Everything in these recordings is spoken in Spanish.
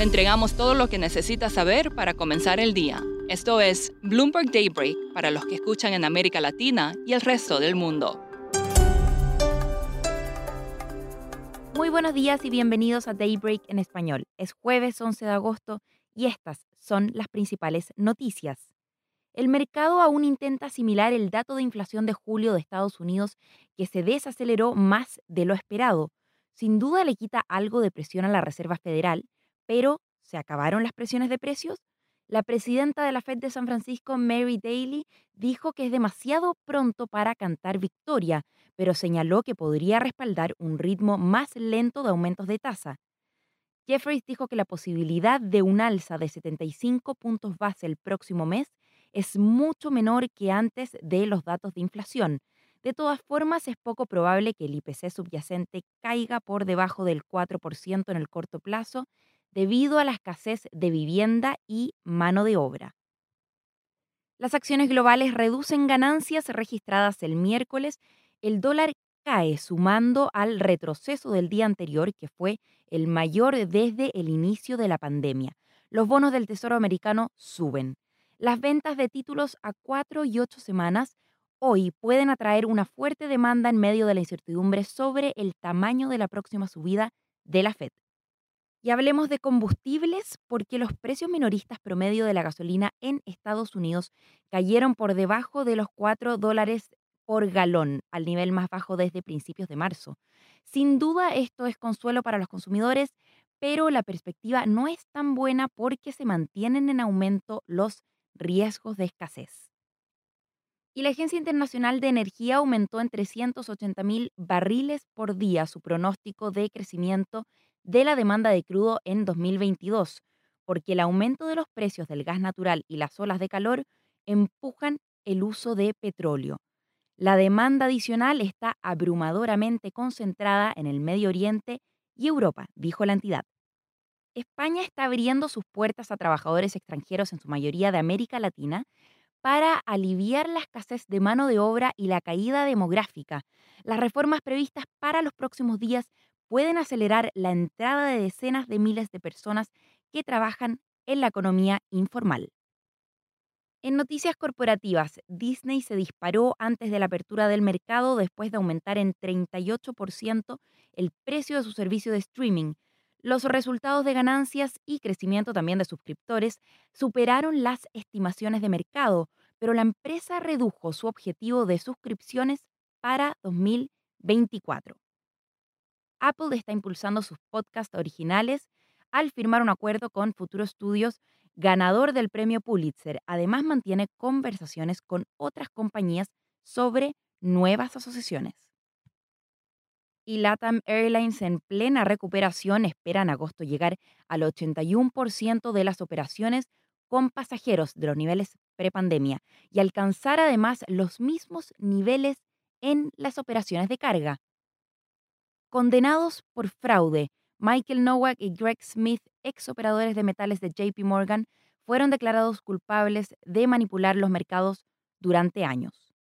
Le entregamos todo lo que necesita saber para comenzar el día. Esto es Bloomberg Daybreak para los que escuchan en América Latina y el resto del mundo. Muy buenos días y bienvenidos a Daybreak en español. Es jueves 11 de agosto y estas son las principales noticias. El mercado aún intenta asimilar el dato de inflación de julio de Estados Unidos que se desaceleró más de lo esperado. Sin duda le quita algo de presión a la Reserva Federal, pero ¿se acabaron las presiones de precios? La presidenta de la Fed de San Francisco, Mary Daly, dijo que es demasiado pronto para cantar victoria, pero señaló que podría respaldar un ritmo más lento de aumentos de tasa. Jeffries dijo que la posibilidad de un alza de 75 puntos base el próximo mes es mucho menor que antes de los datos de inflación. De todas formas, es poco probable que el IPC subyacente caiga por debajo del 4% en el corto plazo debido a la escasez de vivienda y mano de obra. Las acciones globales reducen ganancias registradas el miércoles. El dólar cae sumando al retroceso del día anterior, que fue el mayor desde el inicio de la pandemia. Los bonos del Tesoro americano suben. Las ventas de títulos a cuatro y ocho semanas hoy pueden atraer una fuerte demanda en medio de la incertidumbre sobre el tamaño de la próxima subida de la Fed. Y hablemos de combustibles porque los precios minoristas promedio de la gasolina en Estados Unidos cayeron por debajo de los 4 dólares por galón, al nivel más bajo desde principios de marzo. Sin duda esto es consuelo para los consumidores, pero la perspectiva no es tan buena porque se mantienen en aumento los riesgos de escasez. Y la Agencia Internacional de Energía aumentó en 380 mil barriles por día su pronóstico de crecimiento de la demanda de crudo en 2022, porque el aumento de los precios del gas natural y las olas de calor empujan el uso de petróleo. La demanda adicional está abrumadoramente concentrada en el Medio Oriente y Europa, dijo la entidad. España está abriendo sus puertas a trabajadores extranjeros, en su mayoría de América Latina, para aliviar la escasez de mano de obra y la caída demográfica. Las reformas previstas para los próximos días pueden acelerar la entrada de decenas de miles de personas que trabajan en la economía informal. En noticias corporativas, Disney se disparó antes de la apertura del mercado después de aumentar en 38% el precio de su servicio de streaming. Los resultados de ganancias y crecimiento también de suscriptores superaron las estimaciones de mercado, pero la empresa redujo su objetivo de suscripciones para 2024. Apple está impulsando sus podcasts originales al firmar un acuerdo con Futuro Studios, ganador del premio Pulitzer. Además, mantiene conversaciones con otras compañías sobre nuevas asociaciones. Y LATAM Airlines en plena recuperación espera en agosto llegar al 81% de las operaciones con pasajeros de los niveles prepandemia y alcanzar además los mismos niveles en las operaciones de carga. Condenados por fraude, Michael Nowak y Greg Smith, ex operadores de metales de JP Morgan, fueron declarados culpables de manipular los mercados durante años.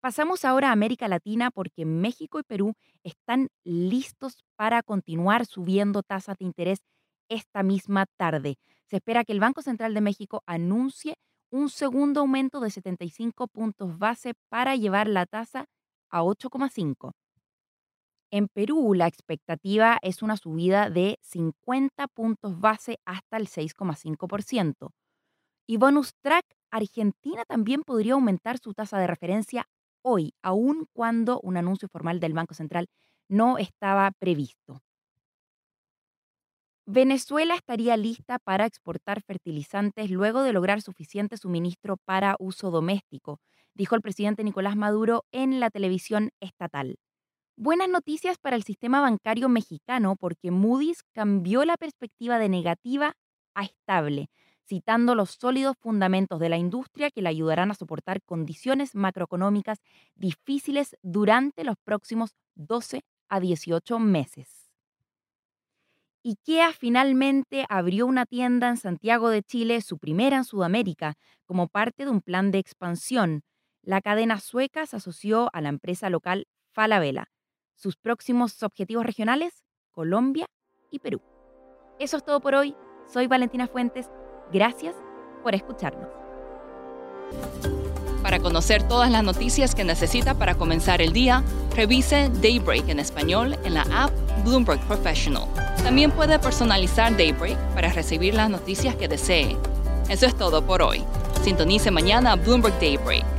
Pasamos ahora a América Latina porque México y Perú están listos para continuar subiendo tasas de interés esta misma tarde. Se espera que el Banco Central de México anuncie un segundo aumento de 75 puntos base para llevar la tasa a 8,5. En Perú, la expectativa es una subida de 50 puntos base hasta el 6,5%. Y bonus track, Argentina también podría aumentar su tasa de referencia hoy, aun cuando un anuncio formal del Banco Central no estaba previsto. Venezuela estaría lista para exportar fertilizantes luego de lograr suficiente suministro para uso doméstico, dijo el presidente Nicolás Maduro en la televisión estatal. Buenas noticias para el sistema bancario mexicano porque Moody's cambió la perspectiva de negativa a estable, citando los sólidos fundamentos de la industria que le ayudarán a soportar condiciones macroeconómicas difíciles durante los próximos 12 a 18 meses. IKEA finalmente abrió una tienda en Santiago de Chile, su primera en Sudamérica, como parte de un plan de expansión. La cadena sueca se asoció a la empresa local Falabella sus próximos objetivos regionales, Colombia y Perú. Eso es todo por hoy. Soy Valentina Fuentes. Gracias por escucharnos. Para conocer todas las noticias que necesita para comenzar el día, revise Daybreak en español en la app Bloomberg Professional. También puede personalizar Daybreak para recibir las noticias que desee. Eso es todo por hoy. Sintonice mañana Bloomberg Daybreak